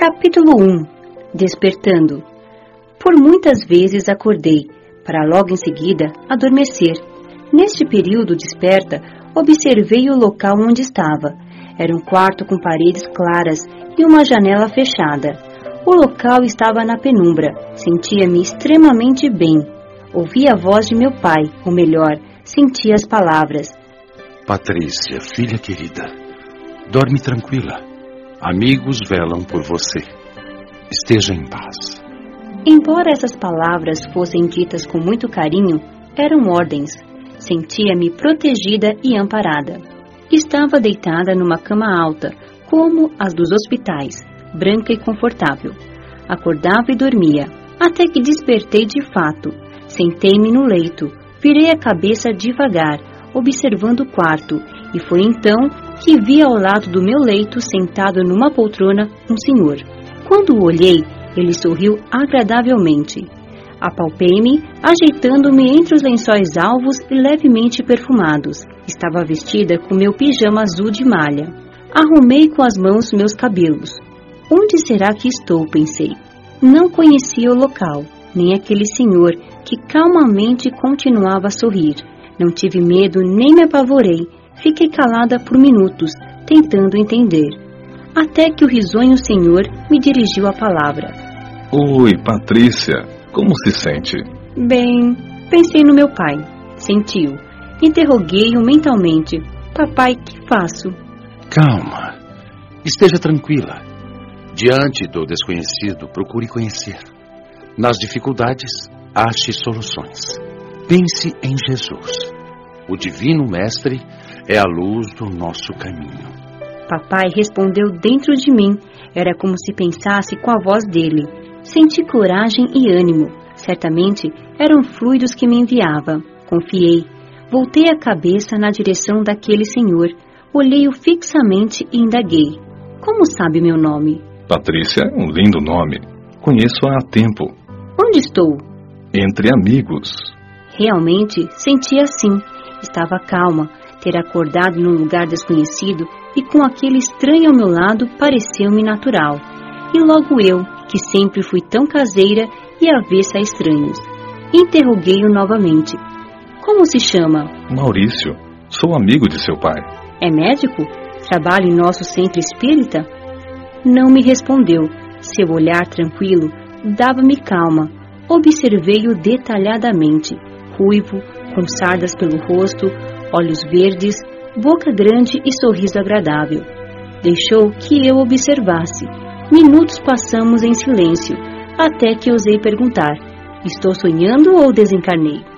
Capítulo 1 Despertando Por muitas vezes acordei, para logo em seguida adormecer. Neste período desperta, observei o local onde estava. Era um quarto com paredes claras e uma janela fechada. O local estava na penumbra. Sentia-me extremamente bem. Ouvi a voz de meu pai, ou melhor, senti as palavras. Patrícia, filha querida, dorme tranquila. Amigos velam por você. Esteja em paz. Embora essas palavras fossem ditas com muito carinho, eram ordens. Sentia-me protegida e amparada. Estava deitada numa cama alta, como as dos hospitais, branca e confortável. Acordava e dormia, até que despertei de fato. Sentei-me no leito, virei a cabeça devagar, observando o quarto, e foi então que vi ao lado do meu leito, sentado numa poltrona, um senhor. Quando o olhei, ele sorriu agradavelmente. Apalpei-me, ajeitando-me entre os lençóis alvos e levemente perfumados. Estava vestida com meu pijama azul de malha. Arrumei com as mãos meus cabelos. Onde será que estou? pensei. Não conhecia o local, nem aquele senhor que calmamente continuava a sorrir. Não tive medo nem me apavorei. Fiquei calada por minutos, tentando entender. Até que o risonho senhor me dirigiu a palavra. Oi, Patrícia. Como se sente? Bem, pensei no meu pai. Sentiu. Interroguei-o mentalmente. Papai, que faço? Calma. Esteja tranquila. Diante do desconhecido, procure conhecer. Nas dificuldades, ache soluções. Pense em Jesus. O Divino Mestre é a luz do nosso caminho. Papai respondeu dentro de mim. Era como se pensasse com a voz dele. Senti coragem e ânimo. Certamente eram fluidos que me enviava. Confiei. Voltei a cabeça na direção daquele senhor. Olhei-o fixamente e indaguei. Como sabe meu nome? Patrícia é um lindo nome. Conheço-a há tempo. Onde estou? Entre amigos. Realmente senti assim. Estava calma. Ter acordado num lugar desconhecido e com aquele estranho ao meu lado pareceu-me natural. E logo eu, que sempre fui tão caseira e avessa a estranhos. Interroguei-o novamente. Como se chama? Maurício. Sou amigo de seu pai. É médico? Trabalha em nosso centro espírita? Não me respondeu. Seu olhar tranquilo dava-me calma. Observei-o detalhadamente. Ruivo, com sardas pelo rosto, olhos verdes, boca grande e sorriso agradável. Deixou que eu observasse. Minutos passamos em silêncio, até que ousei perguntar: Estou sonhando ou desencarnei?